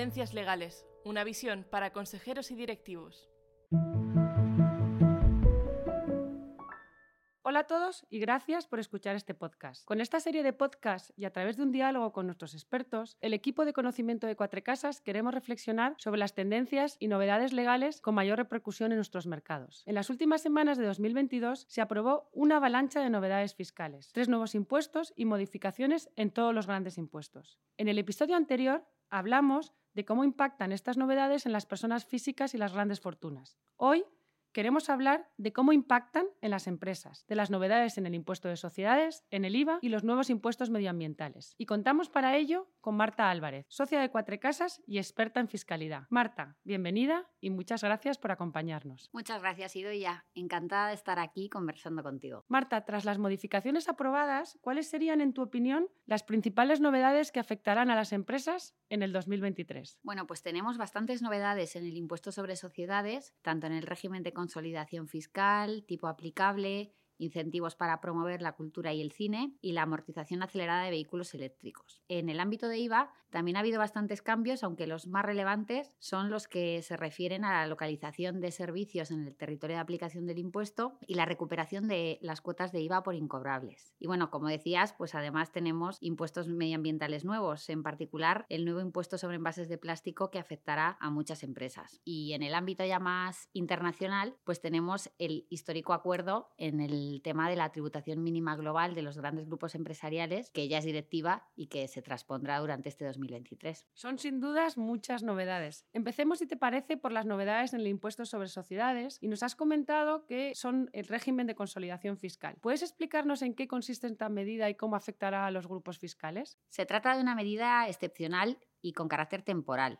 Tendencias legales, una visión para consejeros y directivos. Hola a todos y gracias por escuchar este podcast. Con esta serie de podcasts y a través de un diálogo con nuestros expertos, el equipo de conocimiento de Cuatro Casas queremos reflexionar sobre las tendencias y novedades legales con mayor repercusión en nuestros mercados. En las últimas semanas de 2022 se aprobó una avalancha de novedades fiscales, tres nuevos impuestos y modificaciones en todos los grandes impuestos. En el episodio anterior hablamos de cómo impactan estas novedades en las personas físicas y las grandes fortunas. Hoy queremos hablar de cómo impactan en las empresas, de las novedades en el impuesto de sociedades, en el IVA y los nuevos impuestos medioambientales. Y contamos para ello con Marta Álvarez, socia de Cuatro Casas y experta en fiscalidad. Marta, bienvenida y muchas gracias por acompañarnos. Muchas gracias, Idoia. Encantada de estar aquí conversando contigo. Marta, tras las modificaciones aprobadas, ¿cuáles serían, en tu opinión, las principales novedades que afectarán a las empresas en el 2023? Bueno, pues tenemos bastantes novedades en el impuesto sobre sociedades, tanto en el régimen de consolidación fiscal, tipo aplicable, incentivos para promover la cultura y el cine y la amortización acelerada de vehículos eléctricos. En el ámbito de IVA también ha habido bastantes cambios, aunque los más relevantes son los que se refieren a la localización de servicios en el territorio de aplicación del impuesto y la recuperación de las cuotas de IVA por incobrables. Y bueno, como decías, pues además tenemos impuestos medioambientales nuevos, en particular el nuevo impuesto sobre envases de plástico que afectará a muchas empresas. Y en el ámbito ya más internacional, pues tenemos el histórico acuerdo en el tema de la tributación mínima global de los grandes grupos empresariales, que ya es directiva y que se transpondrá durante este 2023. Son sin dudas muchas novedades. Empecemos, si te parece, por las novedades en el impuesto sobre sociedades y nos has comentado que son el régimen de consolidación fiscal. ¿Puedes explicarnos en qué consiste esta medida y cómo afectará a los grupos fiscales? Se trata de una medida excepcional y con carácter temporal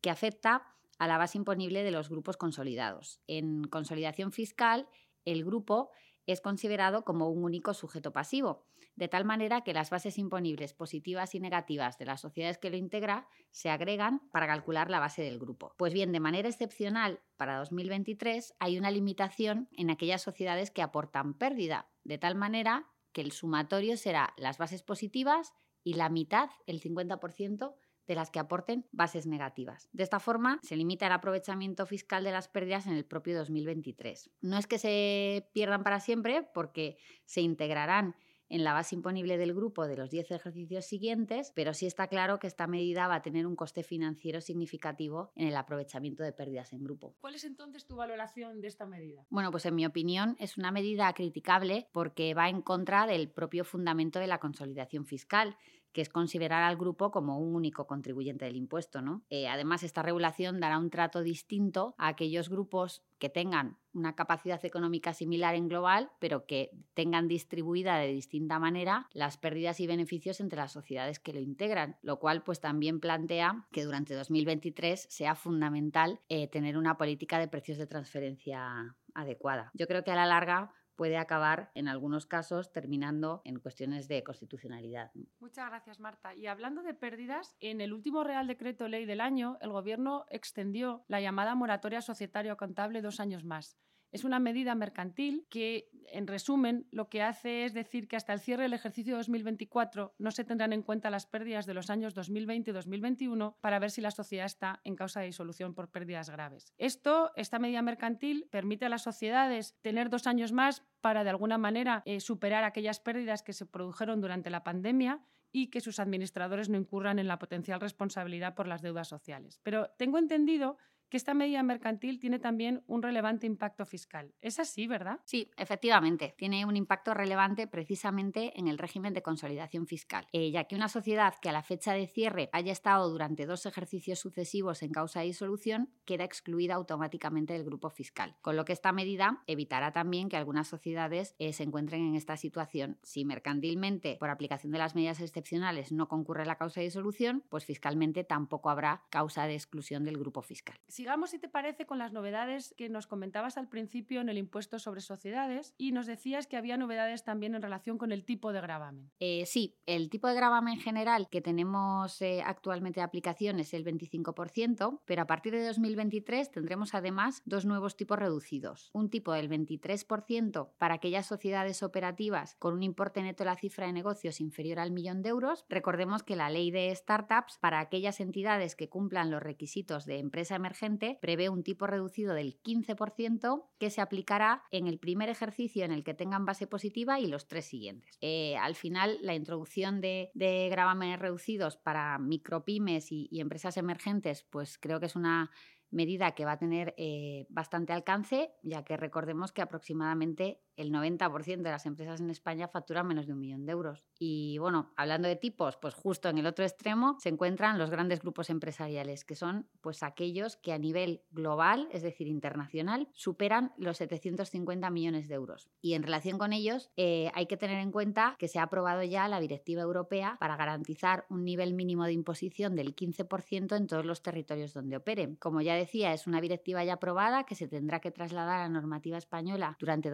que afecta a la base imponible de los grupos consolidados. En consolidación fiscal, el grupo es considerado como un único sujeto pasivo, de tal manera que las bases imponibles positivas y negativas de las sociedades que lo integra se agregan para calcular la base del grupo. Pues bien, de manera excepcional, para 2023 hay una limitación en aquellas sociedades que aportan pérdida, de tal manera que el sumatorio será las bases positivas y la mitad, el 50%, de las que aporten bases negativas. De esta forma, se limita el aprovechamiento fiscal de las pérdidas en el propio 2023. No es que se pierdan para siempre, porque se integrarán en la base imponible del grupo de los 10 ejercicios siguientes, pero sí está claro que esta medida va a tener un coste financiero significativo en el aprovechamiento de pérdidas en grupo. ¿Cuál es entonces tu valoración de esta medida? Bueno, pues en mi opinión es una medida criticable porque va en contra del propio fundamento de la consolidación fiscal que es considerar al grupo como un único contribuyente del impuesto. ¿no? Eh, además, esta regulación dará un trato distinto a aquellos grupos que tengan una capacidad económica similar en global, pero que tengan distribuida de distinta manera las pérdidas y beneficios entre las sociedades que lo integran, lo cual pues también plantea que durante 2023 sea fundamental eh, tener una política de precios de transferencia adecuada. Yo creo que a la larga puede acabar en algunos casos terminando en cuestiones de constitucionalidad. Muchas gracias, Marta. Y hablando de pérdidas, en el último Real Decreto Ley del año, el Gobierno extendió la llamada moratoria societario contable dos años más. Es una medida mercantil que, en resumen, lo que hace es decir que hasta el cierre del ejercicio 2024 no se tendrán en cuenta las pérdidas de los años 2020 y 2021 para ver si la sociedad está en causa de disolución por pérdidas graves. Esto, esta medida mercantil, permite a las sociedades tener dos años más para, de alguna manera, eh, superar aquellas pérdidas que se produjeron durante la pandemia y que sus administradores no incurran en la potencial responsabilidad por las deudas sociales. Pero tengo entendido que esta medida mercantil tiene también un relevante impacto fiscal. Es así, ¿verdad? Sí, efectivamente. Tiene un impacto relevante precisamente en el régimen de consolidación fiscal, eh, ya que una sociedad que a la fecha de cierre haya estado durante dos ejercicios sucesivos en causa de disolución queda excluida automáticamente del grupo fiscal. Con lo que esta medida evitará también que algunas sociedades eh, se encuentren en esta situación. Si mercantilmente, por aplicación de las medidas excepcionales, no concurre la causa de disolución, pues fiscalmente tampoco habrá causa de exclusión del grupo fiscal. Sigamos, si te parece, con las novedades que nos comentabas al principio en el impuesto sobre sociedades y nos decías que había novedades también en relación con el tipo de gravamen. Eh, sí, el tipo de gravamen general que tenemos eh, actualmente de aplicación es el 25%, pero a partir de 2023 tendremos además dos nuevos tipos reducidos. Un tipo del 23% para aquellas sociedades operativas con un importe neto de la cifra de negocios inferior al millón de euros. Recordemos que la ley de startups para aquellas entidades que cumplan los requisitos de empresa emergente prevé un tipo reducido del 15% que se aplicará en el primer ejercicio en el que tengan base positiva y los tres siguientes. Eh, al final, la introducción de, de gravámenes reducidos para micropymes y, empresas emergentes, pues creo que es una medida que va a tener eh, bastante alcance, ya que recordemos que aproximadamente el 90% de las empresas en España facturan menos de un millón de euros. Y bueno, hablando de tipos, pues justo en el otro extremo se encuentran los grandes grupos empresariales, que son pues aquellos que a nivel global, es decir, internacional, superan los 750 millones de euros. Y en relación con ellos, eh, hay que tener en cuenta que se ha aprobado ya la Directiva Europea para garantizar un nivel mínimo de imposición del 15% en todos los territorios donde operen. Como ya decía, es una directiva ya aprobada que se tendrá que trasladar a normativa española durante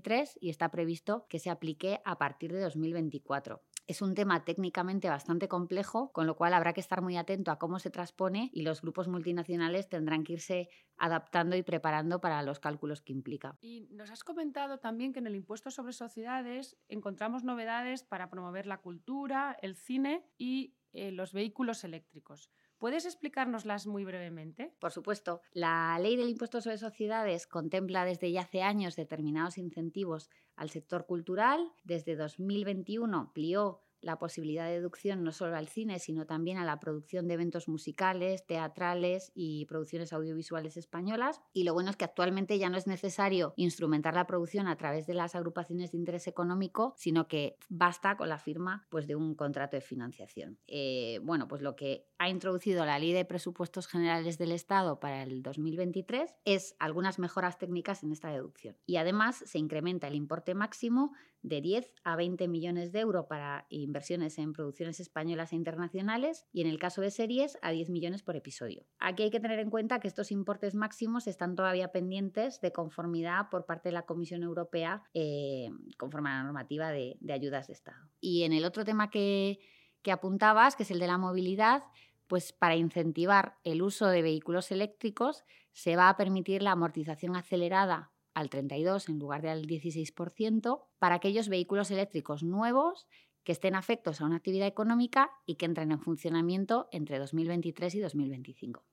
2021 y está previsto que se aplique a partir de 2024. Es un tema técnicamente bastante complejo, con lo cual habrá que estar muy atento a cómo se transpone y los grupos multinacionales tendrán que irse adaptando y preparando para los cálculos que implica. Y nos has comentado también que en el impuesto sobre sociedades encontramos novedades para promover la cultura, el cine y eh, los vehículos eléctricos. ¿Puedes explicárnoslas muy brevemente? Por supuesto. La ley del impuesto sobre sociedades contempla desde ya hace años determinados incentivos al sector cultural. Desde 2021 amplió la posibilidad de deducción no solo al cine, sino también a la producción de eventos musicales, teatrales y producciones audiovisuales españolas. Y lo bueno es que actualmente ya no es necesario instrumentar la producción a través de las agrupaciones de interés económico, sino que basta con la firma pues, de un contrato de financiación. Eh, bueno, pues lo que ha introducido la Ley de Presupuestos Generales del Estado para el 2023 es algunas mejoras técnicas en esta deducción. Y además se incrementa el importe máximo de 10 a 20 millones de euros para inversiones en producciones españolas e internacionales y en el caso de series a 10 millones por episodio. Aquí hay que tener en cuenta que estos importes máximos están todavía pendientes de conformidad por parte de la Comisión Europea eh, conforme a la normativa de, ayudas de Estado. Y en el otro tema que, que apuntabas, que es el de la movilidad, pues para incentivar el uso de vehículos eléctricos se va a permitir la amortización acelerada al 32 en lugar del 16% para aquellos vehículos eléctricos nuevos que estén afectos a una actividad económica y que entren en funcionamiento entre 2023 y 2025.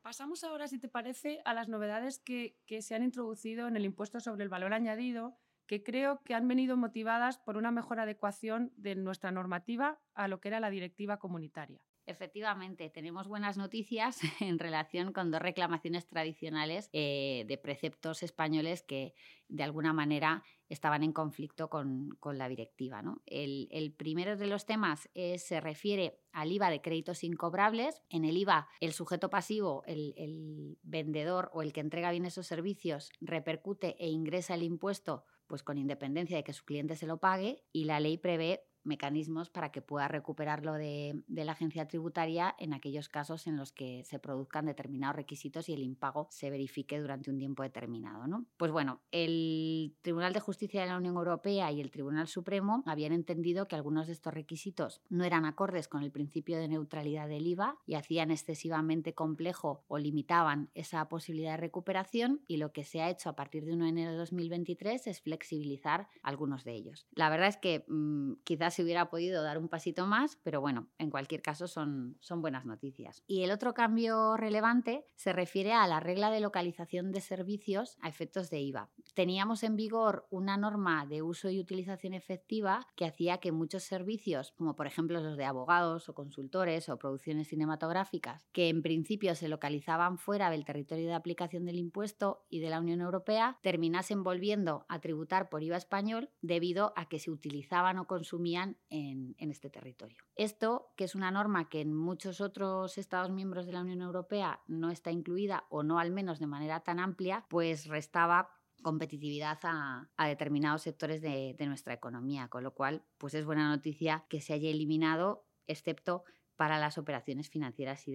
Pasamos ahora, si te parece, a las novedades que, que se han introducido en el impuesto sobre el valor añadido, que creo que han venido motivadas por una mejor adecuación de nuestra normativa a lo que era la directiva comunitaria. Efectivamente, tenemos buenas noticias en relación con dos reclamaciones tradicionales eh, de preceptos españoles que de alguna manera estaban en conflicto con, la directiva. El, primero de los temas se refiere al IVA de créditos incobrables. En el IVA, el sujeto pasivo, el, el vendedor o el que entrega bienes o servicios, repercute e ingresa el impuesto pues con independencia de que su cliente se lo pague y la ley prevé mecanismos para que pueda recuperarlo de, la agencia tributaria en aquellos casos en los que se produzcan determinados requisitos y el impago se verifique durante un tiempo determinado. ¿no? Pues bueno, el Tribunal de Justicia de la Unión Europea y el Tribunal Supremo habían entendido que algunos de estos requisitos no eran acordes con el principio de neutralidad del IVA y hacían excesivamente complejo o limitaban esa posibilidad de recuperación y lo que se ha hecho a partir de 1 de enero de 2023 es flexibilizar algunos de ellos. La verdad es que mm, quizás se hubiera podido dar un pasito más, pero bueno, en cualquier caso son, son buenas noticias. Y el otro cambio relevante se refiere a la regla de localización de servicios a efectos de IVA. Teníamos en vigor una norma de uso y utilización efectiva que hacía que muchos servicios, como por ejemplo los de abogados o consultores o producciones cinematográficas, que en principio se localizaban fuera del territorio de aplicación del impuesto y de la Unión Europea, terminasen volviendo a tributar por IVA español debido a que se utilizaban o consumían en, este territorio. Esto, que es una norma que en muchos otros Estados miembros de la Unión Europea no está incluida o no al menos de manera tan amplia, pues restaba competitividad a, determinados sectores de, nuestra economía, con lo cual pues es buena noticia que se haya eliminado, excepto para las operaciones financieras y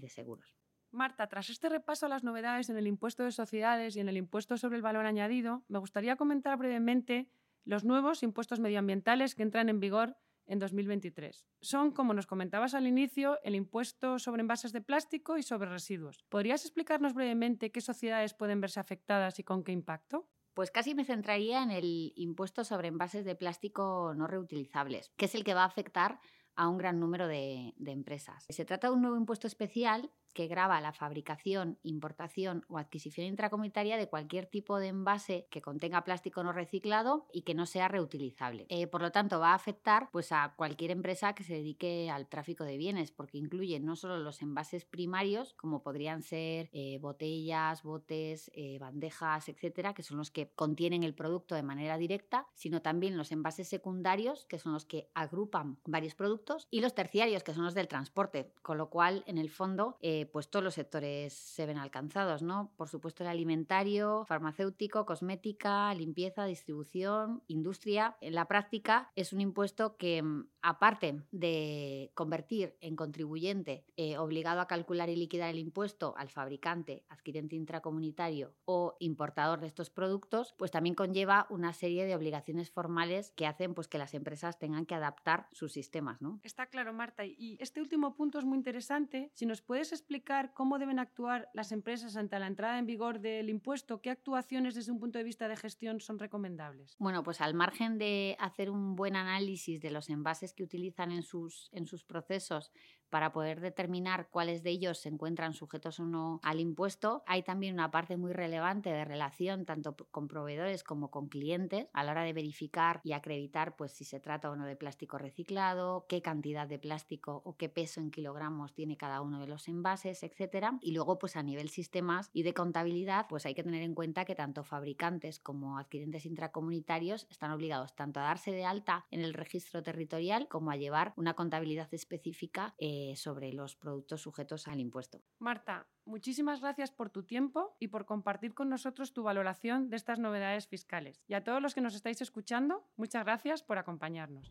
de seguros. Marta, tras este repaso a las novedades en el impuesto de sociedades y en el impuesto sobre el valor añadido, me gustaría comentar brevemente los nuevos impuestos medioambientales que entran en vigor en 2023. Son, como nos comentabas al inicio, el impuesto sobre envases de plástico y sobre residuos. ¿Podrías explicarnos brevemente qué sociedades pueden verse afectadas y con qué impacto? Pues casi me centraría en el impuesto sobre envases de plástico no reutilizables, que es el que va a afectar a un gran número de, de empresas. Se trata de un nuevo impuesto especial que grava la fabricación, importación o adquisición intracomunitaria de cualquier tipo de envase que contenga plástico no reciclado y que no sea reutilizable. Eh, por lo tanto, va a afectar pues, a cualquier empresa que se dedique al tráfico de bienes, porque incluye no solo los envases primarios, como podrían ser eh, botellas, botes, eh, bandejas, etcétera, que son los que contienen el producto de manera directa, sino también los envases secundarios, que son los que agrupan varios productos, y los terciarios, que son los del transporte, con lo cual, en el fondo, pues todos los sectores se ven alcanzados, ¿no? Por supuesto el alimentario, farmacéutico, cosmética, limpieza, distribución, industria. En la práctica es un impuesto que, mm, aparte de convertir en contribuyente eh, obligado a calcular y liquidar el impuesto al fabricante, adquirente intracomunitario o importador de estos productos, pues también conlleva una serie de obligaciones formales que hacen pues, que las empresas tengan que adaptar sus sistemas, ¿no? Está claro, Marta. Y este último punto es muy interesante. Si nos puedes explicar explicar cómo deben actuar las empresas ante la entrada en vigor del impuesto? ¿Qué actuaciones desde un punto de vista de gestión son recomendables? Bueno, pues al margen de hacer un buen análisis de los envases que utilizan en sus, en sus procesos para poder determinar cuáles de ellos se encuentran sujetos o no al impuesto, hay también una parte muy relevante de relación tanto con proveedores como con clientes a la hora de verificar y acreditar pues si se trata o no de plástico reciclado, qué cantidad de plástico o qué peso en kilogramos tiene cada uno de los envases, etcétera. Y luego pues a nivel sistemas y de contabilidad, pues hay que tener en cuenta que tanto fabricantes como adquirentes intracomunitarios están obligados tanto a darse de alta en el registro territorial como a llevar una contabilidad específica eh, sobre los productos sujetos al impuesto. Marta, muchísimas gracias por tu tiempo y por compartir con nosotros tu valoración de estas novedades fiscales. Y a todos los que nos estáis escuchando, muchas gracias por acompañarnos.